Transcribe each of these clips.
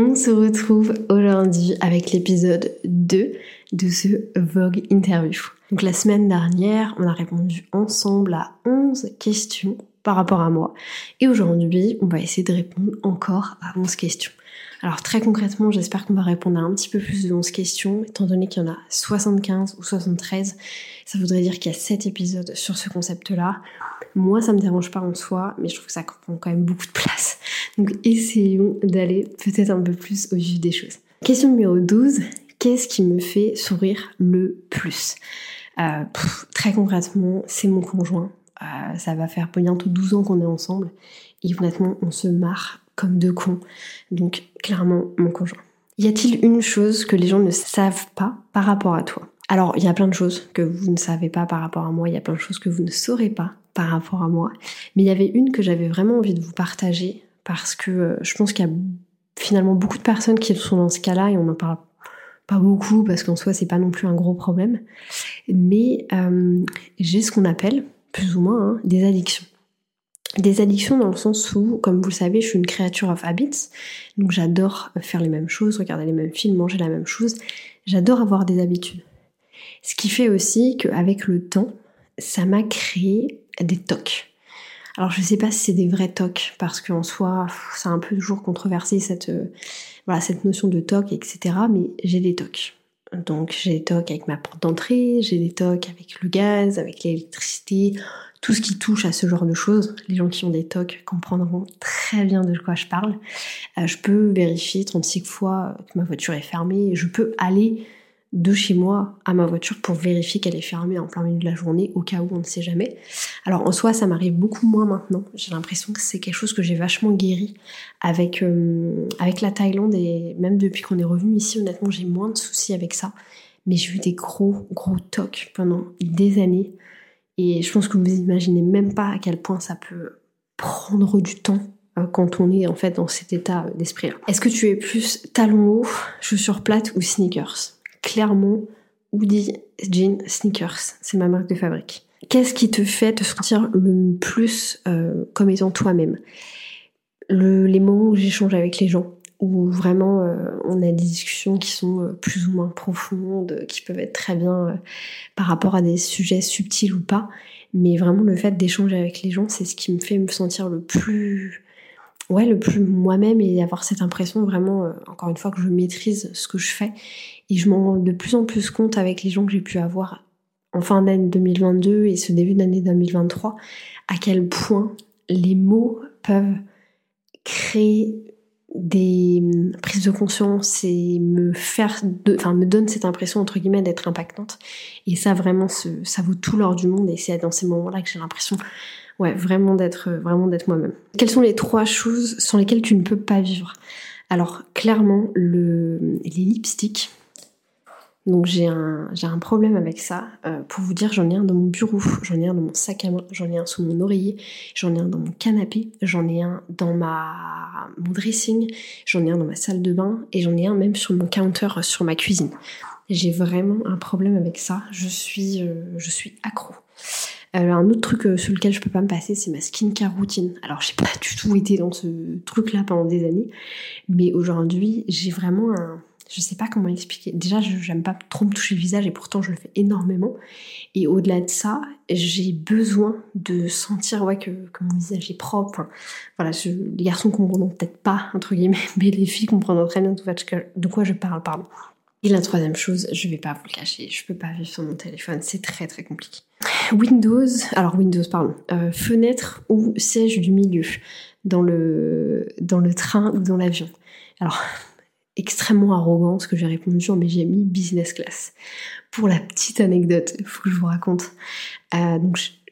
On se retrouve aujourd'hui avec l'épisode 2 de ce Vogue Interview. Donc la semaine dernière, on a répondu ensemble à 11 questions par rapport à moi. Et aujourd'hui, on va essayer de répondre encore à 11 questions. Alors très concrètement, j'espère qu'on va répondre à un petit peu plus de 11 questions, étant donné qu'il y en a 75 ou 73. Ça voudrait dire qu'il y a 7 épisodes sur ce concept-là. Moi, ça me dérange pas en soi, mais je trouve que ça prend quand même beaucoup de place. Donc essayons d'aller peut-être un peu plus au vif des choses. Question numéro 12. Qu'est-ce qui me fait sourire le plus? Euh, Très concrètement, c'est mon conjoint. Euh, ça va faire bientôt 12 ans qu'on est ensemble. Et honnêtement, on se marre comme deux cons. Donc clairement, mon conjoint. Y a-t-il une chose que les gens ne savent pas par rapport à toi? Alors, il y a plein de choses que vous ne savez pas par rapport à moi, il y a plein de choses que vous ne saurez pas par rapport à moi. Mais il y avait une que j'avais vraiment envie de vous partager parce que euh, je pense qu'il y a finalement beaucoup de personnes qui sont dans ce cas-là et on n'en parle pas beaucoup parce qu'en soi c'est pas non plus un gros problème. Mais euh, j'ai ce qu'on appelle plus ou moins hein, des addictions. Des addictions dans le sens où, comme vous le savez, je suis une créature of habits, donc j'adore faire les mêmes choses, regarder les mêmes films, manger la même chose. J'adore avoir des habitudes. Ce qui fait aussi qu'avec le temps, ça m'a créé des tocs. Alors je sais pas si c'est des vrais tocs, parce qu'en soi, c'est un peu toujours controversé cette, euh, voilà, cette notion de toc, etc. Mais j'ai des tocs. Donc j'ai des tocs avec ma porte d'entrée, j'ai des tocs avec le gaz, avec l'électricité, tout ce qui touche à ce genre de choses. Les gens qui ont des tocs comprendront très bien de quoi je parle. Euh, je peux vérifier 36 fois que ma voiture est fermée, je peux aller de chez moi à ma voiture pour vérifier qu'elle est fermée en plein milieu de la journée au cas où on ne sait jamais. Alors en soi ça m'arrive beaucoup moins maintenant. J'ai l'impression que c'est quelque chose que j'ai vachement guéri avec, euh, avec la Thaïlande et même depuis qu'on est revenu ici honnêtement j'ai moins de soucis avec ça. Mais j'ai eu des gros gros tocs pendant des années et je pense que vous imaginez même pas à quel point ça peut prendre du temps euh, quand on est en fait dans cet état d'esprit là. Est-ce que tu es plus talons hauts, chaussures plates ou sneakers? Clairement Woody Jean Sneakers. C'est ma marque de fabrique. Qu'est-ce qui te fait te sentir le plus euh, comme étant toi-même? Les moments où j'échange avec les gens, où vraiment euh, on a des discussions qui sont euh, plus ou moins profondes, qui peuvent être très bien par rapport à des sujets subtils ou pas, mais vraiment le fait d'échanger avec les gens, c'est ce qui me fait me sentir le plus ouais, le plus moi-même et avoir cette impression vraiment, encore une fois, que je maîtrise ce que je fais et je m'en rends de plus en plus compte avec les gens que j'ai pu avoir en fin d'année 2022 et ce début d'année 2023, à quel point les mots peuvent créer des prises de conscience et me faire, enfin me donne cette impression entre guillemets d'être impactante. Et ça vraiment, ça vaut tout l'or du monde. Et c'est dans ces moments-là que j'ai l'impression, ouais, vraiment d'être, vraiment d'être moi-même. Quelles sont les trois choses sans lesquelles tu ne peux pas vivre? Alors clairement, le, les lipsticks donc j'ai un, j'ai un problème avec ça. Euh, pour vous dire, j'en ai un dans mon bureau, j'en ai un dans mon sac à main, j'en ai un sous mon oreiller, j'en ai un dans mon canapé, j'en ai un dans ma, mon dressing, j'en ai un dans ma salle de bain et j'en ai un même sur mon counter euh, sur ma cuisine. J'ai vraiment un problème avec ça. Je suis, euh, je suis accro. Un autre truc sur lequel je peux pas me passer, c'est ma skincare routine. Alors j'ai pas du tout été dans ce truc-là pendant des années, mais aujourd'hui j'ai vraiment un je sais pas comment expliquer. Déjà, j'aime pas trop me toucher le visage et pourtant je le fais énormément. Et au-delà de ça, j'ai besoin de sentir ouais, que, mon visage est propre. voilà, les garçons comprendront peut-être pas, entre guillemets, mais les filles comprendront très bien de quoi je parle, pardon. Et la troisième chose, je vais pas vous le cacher, je peux pas vivre sur mon téléphone, c'est très très compliqué. Windows, alors Windows, pardon, euh, fenêtre ou siège du milieu dans le, train ou dans l'avion. Alors, extrêmement arrogant ce que j'ai répondu, mais j'ai mis business class. Pour la petite anecdote, il faut que je vous raconte. Euh,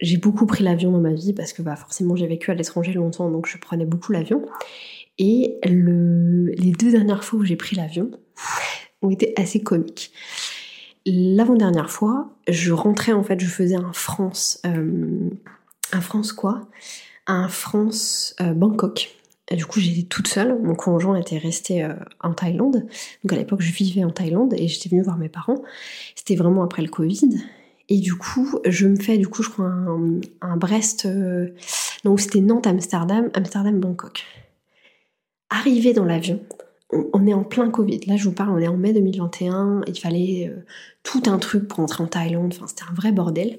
j'ai beaucoup pris l'avion dans ma vie parce que bah, forcément j'ai vécu à l'étranger longtemps, donc je prenais beaucoup l'avion. Et le, les deux dernières fois où j'ai pris l'avion ont été assez comiques. L'avant-dernière fois, je rentrais en fait, je faisais un France, euh, un France quoi? Un France euh, Bangkok. Du coup, j'étais toute seule. Mon conjoint était resté euh, en Thaïlande. Donc à l'époque, je vivais en Thaïlande et j'étais venue voir mes parents. C'était vraiment après le Covid. Et du coup, je me fais, du coup, je crois, un, Brest. Non, c'était Nantes, Amsterdam, Amsterdam, Bangkok. Arrivé dans l'avion, on est en plein Covid. Là, je vous parle, on est en mai 2021. Il fallait euh, tout un truc pour entrer en Thaïlande. Enfin, c'était un vrai bordel.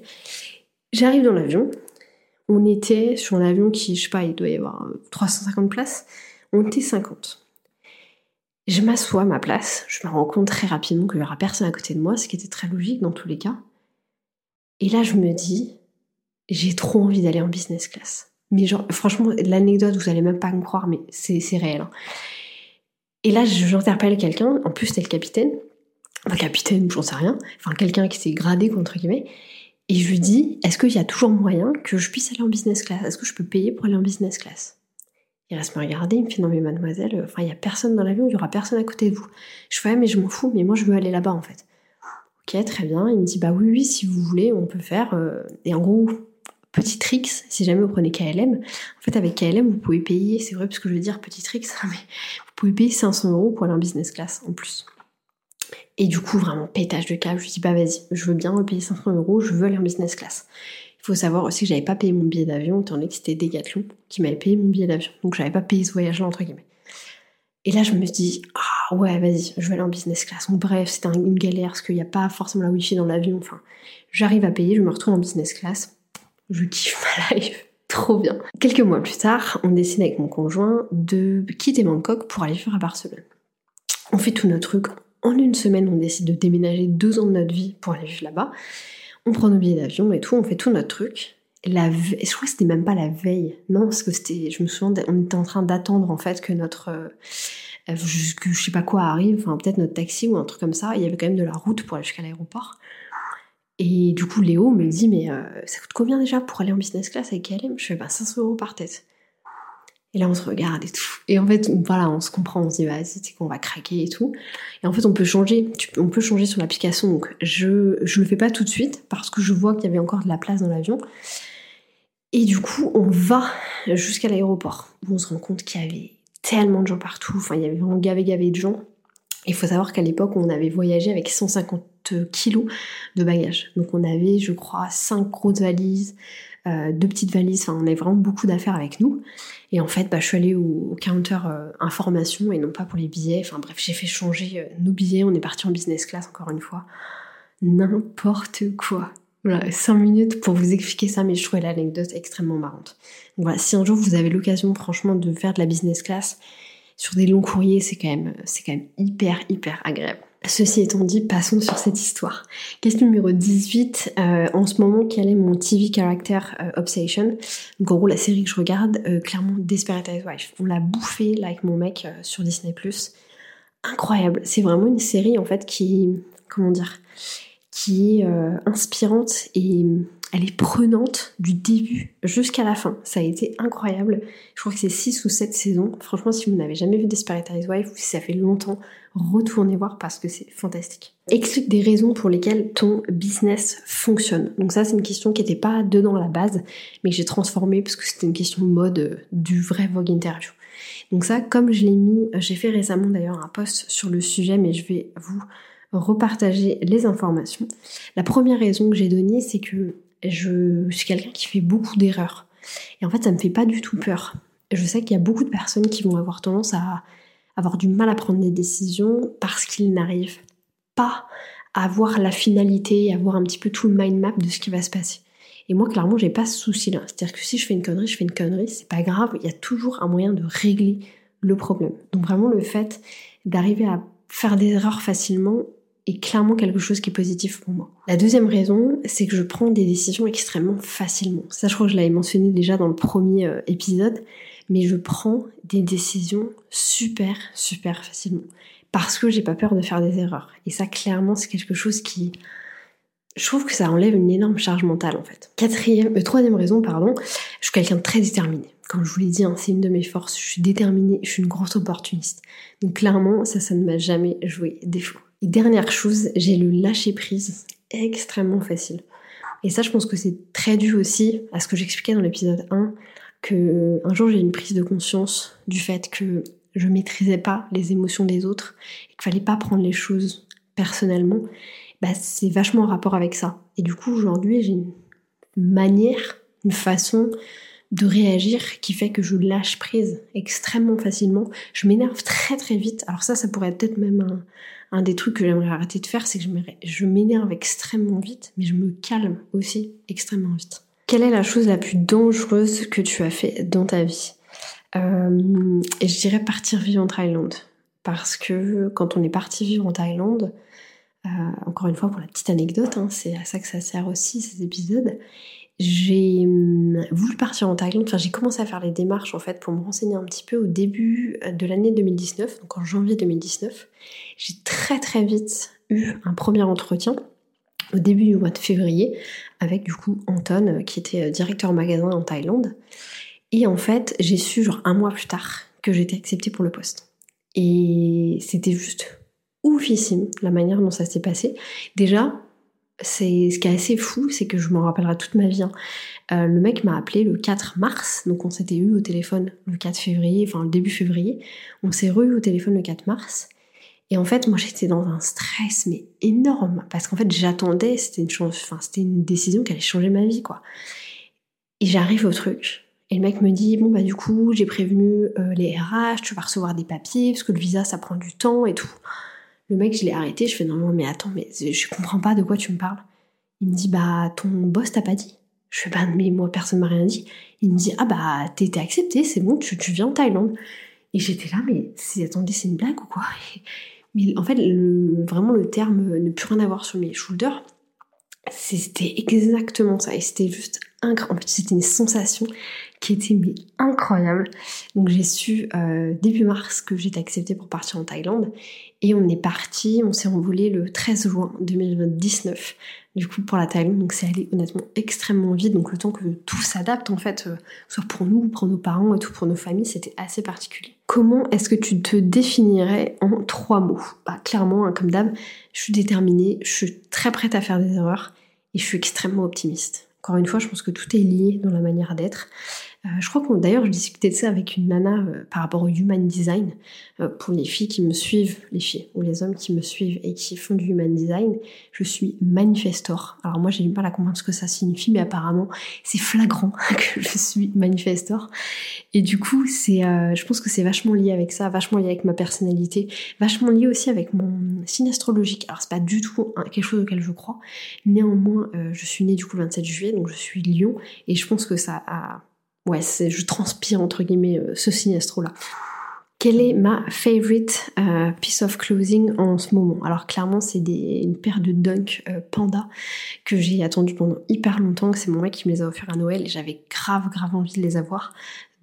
J'arrive dans l'avion. On était sur un avion qui, je sais pas, il doit y avoir 350 euh, places. On était 50. Je m'assois à ma place. Je me rends compte très rapidement qu'il y aura personne à côté de moi, ce qui était très logique dans tous les cas. Et là, je me dis, j'ai trop envie d'aller en business class. Mais genre, franchement, l'anecdote, vous allez même pas me croire, mais c'est réel. Hein. Et là, j'interpelle quelqu'un, en plus c'était le capitaine, enfin capitaine, j'en sais rien, enfin quelqu'un qui s'est gradé, contre guillemets, et je lui dis, est-ce qu'il y a toujours moyen que je puisse aller en business class? Est-ce que je peux payer pour aller en business class? Il reste me regarder, il me fait, non mais mademoiselle, enfin il n'y a personne dans l'avion, il n'y aura personne à côté de vous. Je fais, mais je m'en fous, mais moi je veux aller là-bas en fait. Ok, très bien. Il me dit, bah oui, oui, si vous voulez, on peut faire. Euh, et en gros, petit tricks, si jamais vous prenez KLM, en fait avec KLM vous pouvez payer, c'est vrai parce que je veux dire petit tricks, mais pouvez payer 500 euros pour aller en business class en plus. Et du coup vraiment pétage de câble, je lui dis bah vas-y, je veux bien payer 500 euros, je veux aller en business class. Il faut savoir aussi que j'avais pas payé mon billet d'avion, étant donné que c'était Decathlon qui m'avait payé mon billet d'avion, donc j'avais pas payé ce voyage-là entre guillemets. Et là je me dis ah ouais vas-y, je vais aller en business class. Donc, bref, c'était une galère parce qu'il n'y a pas forcément la wifi dans l'avion. Enfin, j'arrive à payer, je me retrouve en business class je kiffe ma life. Trop bien. Quelques mois plus tard, on décide avec mon conjoint de quitter Bangkok pour aller vivre à Barcelone. On fait tout notre truc. En une semaine, on décide de déménager deux ans de notre vie pour aller vivre là-bas. On prend nos billets d'avion et tout, on fait tout notre truc. La je crois que c'était même pas la veille. Non, parce que c'était, je me souviens, on était en train d'attendre en fait que notre, euh, je sais pas quoi arrive, enfin peut-être notre taxi ou un truc comme ça. Il y avait quand même de la route pour aller jusqu'à l'aéroport. Et du coup, Léo me dit, mais euh, ça coûte combien déjà pour aller en business class avec KLM Je fais, bah 500 euros par tête. Et là, on se regarde et tout. Et en fait, voilà, on se comprend, on se dit, vas-y, c'est qu'on va craquer et tout. Et en fait, on peut changer, on peut changer sur l'application. Donc, je, je le fais pas tout de suite parce que je vois qu'il y avait encore de la place dans l'avion. Et du coup, on va jusqu'à l'aéroport où on se rend compte qu'il y avait tellement de gens partout. Enfin, il y avait vraiment gavé gavé de gens. Il faut savoir qu'à l'époque, on avait voyagé avec 150 kilos de bagages. Donc on avait, je crois, 5 grosses valises, euh, deux petites valises, enfin on avait vraiment beaucoup d'affaires avec nous. Et en fait, bah, je suis allée au, counter euh, information et non pas pour les billets. Enfin bref, j'ai fait changer euh, nos billets, on est parti en business class encore une fois. N'importe quoi. Voilà, 5 minutes pour vous expliquer ça, mais je trouvais l'anecdote extrêmement marrante. Donc voilà, si un jour vous avez l'occasion franchement de faire de la business class, sur des longs courriers, c'est quand c'est quand même hyper, hyper agréable. Ceci étant dit, passons sur cette histoire. Question numéro 18. Euh, en ce moment, quel est mon TV character euh, obsession? En gros, la série que je regarde, euh, clairement Desperate Housewives. On l'a bouffé là avec mon mec sur Disney+. Incroyable. C'est vraiment une série en fait qui, comment dire, qui est inspirante et elle est prenante du début jusqu'à la fin. Ça a été incroyable. Je crois que c'est 6 ou 7 saisons. Franchement, si vous n'avez jamais vu Desperate Housewives ou si ça fait longtemps, retournez voir parce que c'est fantastique. Explique des raisons pour lesquelles ton business fonctionne. Donc ça, c'est une question qui n'était pas dedans la base, mais que j'ai transformée parce que c'était une question de mode du vrai Vogue Interview. Donc ça, comme je l'ai mis, j'ai fait récemment d'ailleurs un post sur le sujet, mais je vais vous repartager les informations. La première raison que j'ai donnée, c'est que je suis quelqu'un qui fait beaucoup d'erreurs. Et en fait, ça me fait pas du tout peur. Je sais qu'il y a beaucoup de personnes qui vont avoir tendance à avoir du mal à prendre des décisions parce qu'ils n'arrivent pas à voir la finalité, à voir un petit peu tout le mind map de ce qui va se passer. Et moi, clairement, j'ai pas ce souci-là. C'est-à-dire que si je fais une connerie, je fais une connerie, c'est pas grave, il y a toujours un moyen de régler le problème. Donc vraiment, le fait d'arriver à faire des erreurs facilement, clairement quelque chose qui est positif pour moi. La deuxième raison, c'est que je prends des décisions extrêmement facilement. Ça, je crois que je l'avais mentionné déjà dans le premier euh, épisode, mais je prends des décisions super, super facilement. Parce que j'ai pas peur de faire des erreurs. Et ça, clairement, c'est quelque chose qui, je trouve que ça enlève une énorme charge mentale en fait. Quatrième, euh, troisième raison, pardon, je suis quelqu'un de très déterminé. Comme je vous l'ai dit, hein, c'est une de mes forces. Je suis déterminée, je suis une grosse opportuniste. Donc clairement, ça, ça ne m'a jamais joué défaut. Et dernière chose, j'ai le lâcher prise extrêmement facile. Et ça, je pense que c'est très dû aussi à ce que j'expliquais dans l'épisode 1, que un jour j'ai une prise de conscience du fait que je maîtrisais pas les émotions des autres et qu'il fallait pas prendre les choses personnellement. Bah, c'est vachement en rapport avec ça. Et du coup, aujourd'hui, j'ai une manière, une façon de réagir qui fait que je lâche prise extrêmement facilement. Je m'énerve très très vite. Alors ça, ça pourrait être peut-être même un, des trucs que j'aimerais arrêter de faire, c'est que je m'énerve extrêmement vite, mais je me calme aussi extrêmement vite. Quelle est la chose la plus dangereuse que tu as fait dans ta vie? Euh, Et je dirais partir vivre en Thaïlande. Parce que quand on est parti vivre en Thaïlande, euh, encore une fois pour la petite anecdote, hein, c'est à ça que ça sert aussi ces épisodes, j'ai hum, voulu partir en Thaïlande, enfin j'ai commencé à faire les démarches en fait pour me renseigner un petit peu au début de l'année 2019, donc en janvier 2019. J'ai très très vite eu un premier entretien au début du mois de février avec du coup Anton euh, qui était euh, directeur magasin en Thaïlande. Et en fait j'ai su genre un mois plus tard que j'étais acceptée pour le poste. Et c'était juste oufissime la manière dont ça s'est passé. Déjà, c'est ce qui est assez fou, c'est que je m'en rappellerai toute ma vie. Hein. Euh, le mec m'a appelé le 4 mars, donc on s'était eu au téléphone le 4 février, enfin le début février. On s'est re au téléphone le 4 mars. Et en fait, moi j'étais dans un stress mais énorme parce qu'en fait j'attendais, c'était une décision qui allait changer ma vie quoi. Et j'arrive au truc et le mec me dit bon bah du coup j'ai prévenu euh, les RH, tu vas recevoir des papiers parce que le visa ça prend du temps et tout. Le mec, je l'ai arrêté, je fais non, mais attends, mais je comprends pas de quoi tu me parles. Il me dit bah ton boss t'a pas dit. Je fais bah mais moi personne m'a rien dit. Il me dit ah bah t'es accepté, c'est bon, tu, tu viens en Thaïlande. Et j'étais là mais attendez c'est une blague ou quoi? Mais en fait vraiment le terme ne plus rien avoir sur mes shoulders, c'était exactement ça et c'était juste incroyable. En fait c'était une sensation qui était incroyable. Donc j'ai su euh, début mars que j'étais acceptée pour partir en Thaïlande et on est parti, on s'est envolé le 13 juin 2019 du coup pour la Thaïlande. Donc c'est allé honnêtement extrêmement vite. Donc le temps que tout s'adapte en fait, euh, soit pour nous, pour nos parents et tout, pour nos familles, c'était assez particulier. Comment est-ce que tu te définirais en trois mots? Bah clairement, hein, comme d'hab, je suis déterminée, je suis très prête à faire des erreurs et je suis extrêmement optimiste. Encore une fois, je pense que tout est lié dans la manière d'être. Euh, je crois qu'on d'ailleurs je discutais de ça avec une nana euh, par rapport au human design euh, pour les filles qui me suivent, les filles ou les hommes qui me suivent et qui font du human design. Je suis manifestor. Alors moi j'ai du mal à comprendre ce que ça signifie, mais apparemment c'est flagrant que je suis manifestor. Et du coup c'est, je pense que c'est vachement lié avec ça, vachement lié avec ma personnalité, vachement lié aussi avec mon signe astrologique. Alors c'est pas du tout quelque chose auquel je crois. Néanmoins je suis née du coup le 27 juillet, donc je suis Lion et je pense que ça a ouais, je transpire entre guillemets euh, ce sinestro là. Quelle est ma favorite euh, piece of clothing en ce moment? Alors clairement c'est une paire de Dunk euh, Panda que j'ai attendu pendant hyper longtemps, c'est mon mec qui me les a offerts à Noël et j'avais grave grave envie de les avoir.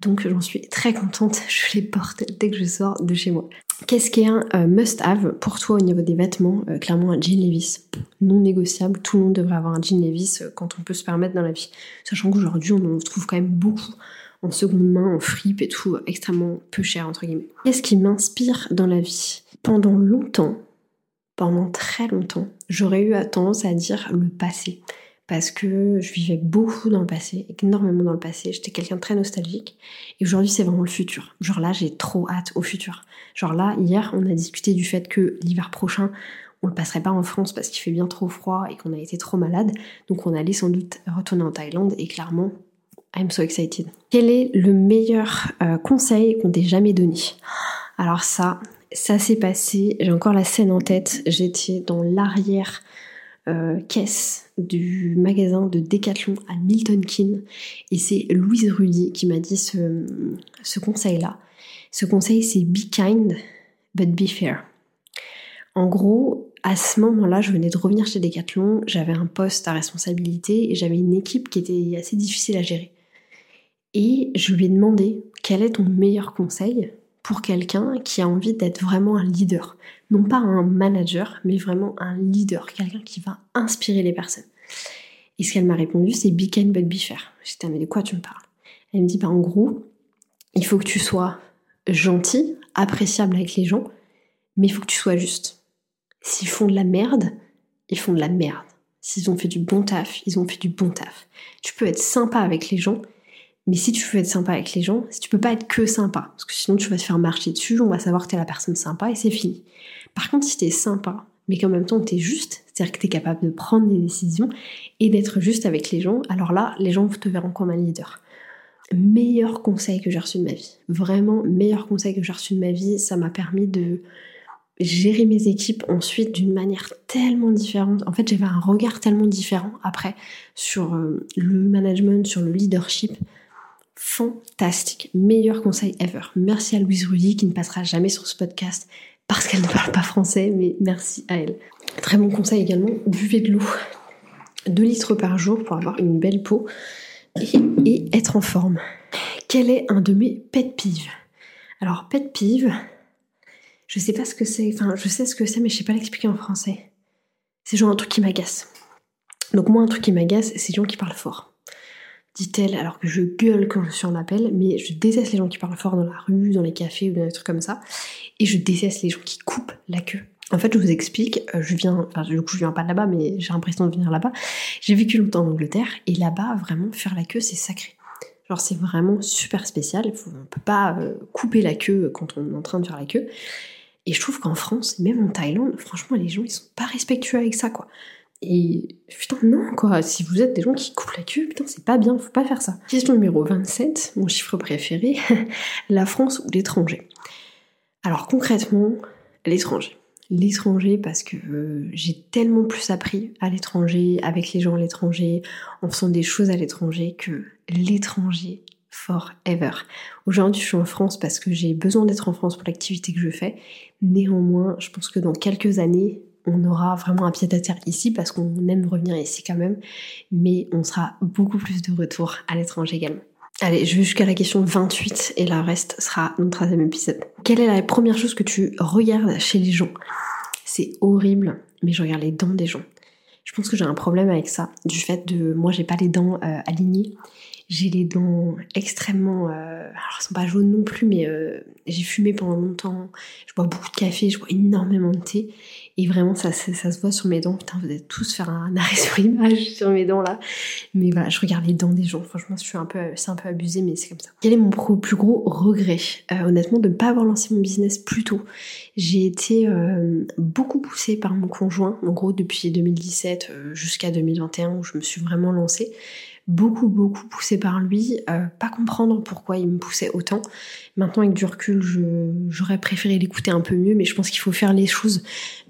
Donc j'en suis très contente, je les porte dès que je sors de chez moi. Qu'est-ce qui est un euh, must-have pour toi au niveau des vêtements euh, Clairement un jean Levis, non négociable. Tout le monde devrait avoir un jean Levis euh, quand on peut se permettre dans la vie. Sachant qu'aujourd'hui on en trouve quand même beaucoup en seconde main, en fripe et tout, extrêmement peu cher entre guillemets. Qu'est-ce qui m'inspire dans la vie? Pendant longtemps, pendant très longtemps, j'aurais eu tendance à dire le passé parce que je vivais beaucoup dans le passé, énormément dans le passé. J'étais quelqu'un de très nostalgique. Et aujourd'hui, c'est vraiment le futur. Genre là, j'ai trop hâte au futur. Genre là, hier, on a discuté du fait que l'hiver prochain, on le passerait pas en France parce qu'il fait bien trop froid et qu'on a été trop malade. Donc on allait sans doute retourner en Thaïlande et clairement, I'm so excited. Quel est le meilleur euh, conseil qu'on t'ait jamais donné? Alors ça, ça s'est passé, j'ai encore la scène en tête, j'étais dans l'arrière euh, caisse du magasin de Decathlon à Milton Keynes et c'est Louise Rudy qui m'a dit ce, ce conseil-là. Ce conseil c'est Be kind but be fair. En gros, à ce moment-là, je venais de revenir chez Decathlon, j'avais un poste à responsabilité et j'avais une équipe qui était assez difficile à gérer. Et je lui ai demandé quel est ton meilleur conseil pour quelqu'un qui a envie d'être vraiment un leader? Non pas un manager, mais vraiment un leader, quelqu'un qui va inspirer les personnes. Et ce qu'elle m'a répondu, c'est be kind but be fair. J'étais, mais de quoi tu me parles? Elle me dit, bah en gros, il faut que tu sois gentil, appréciable avec les gens, mais il faut que tu sois juste. S'ils font de la merde, ils font de la merde. S'ils ont fait du bon taf, ils ont fait du bon taf. Tu peux être sympa avec les gens, mais si tu veux être sympa avec les gens, si tu peux pas être que sympa, parce que sinon tu vas te faire marcher dessus, on va savoir que t'es la personne sympa et c'est fini. Par contre, si t'es sympa, mais qu'en même temps t'es juste, c'est-à-dire que t'es capable de prendre des décisions et d'être juste avec les gens, alors là, les gens te verront comme un leader. Meilleur conseil que j'ai reçu de ma vie. Vraiment, meilleur conseil que j'ai reçu de ma vie. Ça m'a permis de gérer mes équipes ensuite d'une manière tellement différente. En fait, j'avais un regard tellement différent après sur euh, le management, sur le leadership. Fantastique. Meilleur conseil ever. Merci à Louise Rudy qui ne passera jamais sur ce podcast parce qu'elle ne parle pas français, mais merci à elle. Très bon conseil également, buvez de l'eau. 2 litres par jour pour avoir une belle peau et, être en forme. Quel est un de mes pet pives Alors, pet pive, je sais pas ce que c'est, enfin, je sais ce que c'est, mais je sais pas l'expliquer en français. C'est genre un truc qui m'agace. Donc, moi, un truc qui m'agace, c'est les gens qui parlent fort. Dit-elle, alors que je gueule quand je suis en appel, mais je déteste les gens qui parlent fort dans la rue, dans les cafés ou dans des trucs comme ça. Et je déteste les gens qui coupent la queue. En fait, je vous explique, euh, je viens, enfin, du coup, je viens pas de là-bas, mais j'ai l'impression de venir là-bas. J'ai vécu longtemps en Angleterre, et là-bas, vraiment, faire la queue, c'est sacré. Genre, c'est vraiment super spécial. on peut pas euh, couper la queue quand on est en train de faire la queue. Et je trouve qu'en France, même en Thaïlande, franchement, les gens, ils sont pas respectueux avec ça, quoi. Et putain, non, quoi. Si vous êtes des gens qui coupent la queue, putain, c'est pas bien, faut pas faire ça. Question numéro 27, mon chiffre préféré la France ou l'étranger? Alors, concrètement, l'étranger l'étranger parce que euh, j'ai tellement plus appris à l'étranger, avec les gens à l'étranger, en faisant des choses à l'étranger que l'étranger forever. Aujourd'hui, je suis en France parce que j'ai besoin d'être en France pour l'activité que je fais. Néanmoins, je pense que dans quelques années, on aura vraiment un pied à terre ici parce qu'on aime revenir ici quand même, mais on sera beaucoup plus de retour à l'étranger également. Allez, je vais jusqu'à la question 28 et la reste sera le troisième épisode. Quelle est la première chose que tu regardes chez les gens? C'est horrible, mais je regarde les dents des gens. Je pense que j'ai un problème avec ça, du fait de moi j'ai pas les dents euh, alignées j'ai les dents extrêmement... Euh, alors elles sont pas jaunes non plus, mais euh, j'ai fumé pendant longtemps. Je bois beaucoup de café, je bois énormément de thé. Et vraiment, ça, se voit sur mes dents. Putain, vous êtes tous faire un arrêt sur image sur mes dents là. Mais voilà, je regarde les dents des gens. Franchement, un peu, c'est un peu abusé, mais c'est comme ça. Quel est mon plus gros regret? Euh, Honnêtement, de ne pas avoir lancé mon business plus tôt. J'ai été beaucoup poussée par mon conjoint, en gros depuis 2017 jusqu'à 2021 où je me suis vraiment lancée beaucoup, beaucoup poussé par lui, euh, pas comprendre pourquoi il me poussait autant. Maintenant, avec du recul, j'aurais préféré l'écouter un peu mieux, mais je pense qu'il faut faire les choses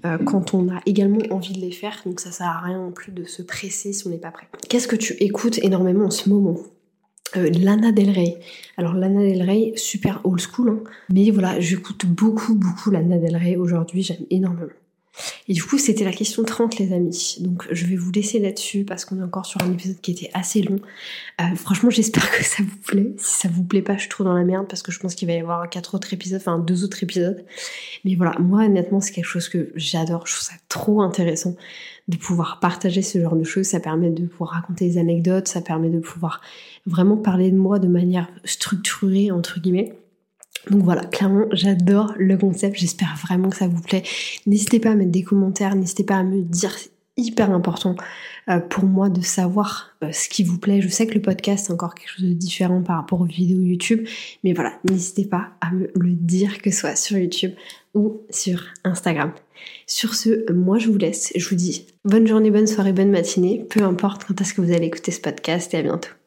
euh, quand on a également envie de les faire, donc ça sert à rien non plus de se presser si on n'est pas prêt. Qu'est-ce que tu écoutes énormément en ce moment? Euh, Lana Del Rey. Alors Lana Del Rey, super old school, hein. mais voilà, j'écoute beaucoup, beaucoup Lana Del Rey aujourd'hui, j'aime énormément. Et du coup, c'était la question 30, les amis. Donc, je vais vous laisser là-dessus parce qu'on est encore sur un épisode qui était assez long. Euh, franchement, j'espère que ça vous plaît. Si ça vous plaît pas, je suis trop dans la merde parce que je pense qu'il va y avoir quatre autres épisodes, enfin deux autres épisodes. Mais voilà, moi, honnêtement, c'est quelque chose que j'adore. Je trouve ça trop intéressant de pouvoir partager ce genre de choses. Ça permet de pouvoir raconter des anecdotes, ça permet de pouvoir vraiment parler de moi de manière structurée, entre guillemets. Donc voilà, clairement, j'adore le concept. J'espère vraiment que ça vous plaît. N'hésitez pas à mettre des commentaires, n'hésitez pas à me dire. C'est hyper important euh, pour moi de savoir euh, ce qui vous plaît. Je sais que le podcast c'est encore quelque chose de différent par rapport aux vidéos YouTube, mais voilà, n'hésitez pas à me le dire, que ce soit sur YouTube ou sur Instagram. Sur ce, moi je vous laisse. Je vous dis bonne journée, bonne soirée, bonne matinée, peu importe quand est-ce que vous allez écouter ce podcast et à bientôt.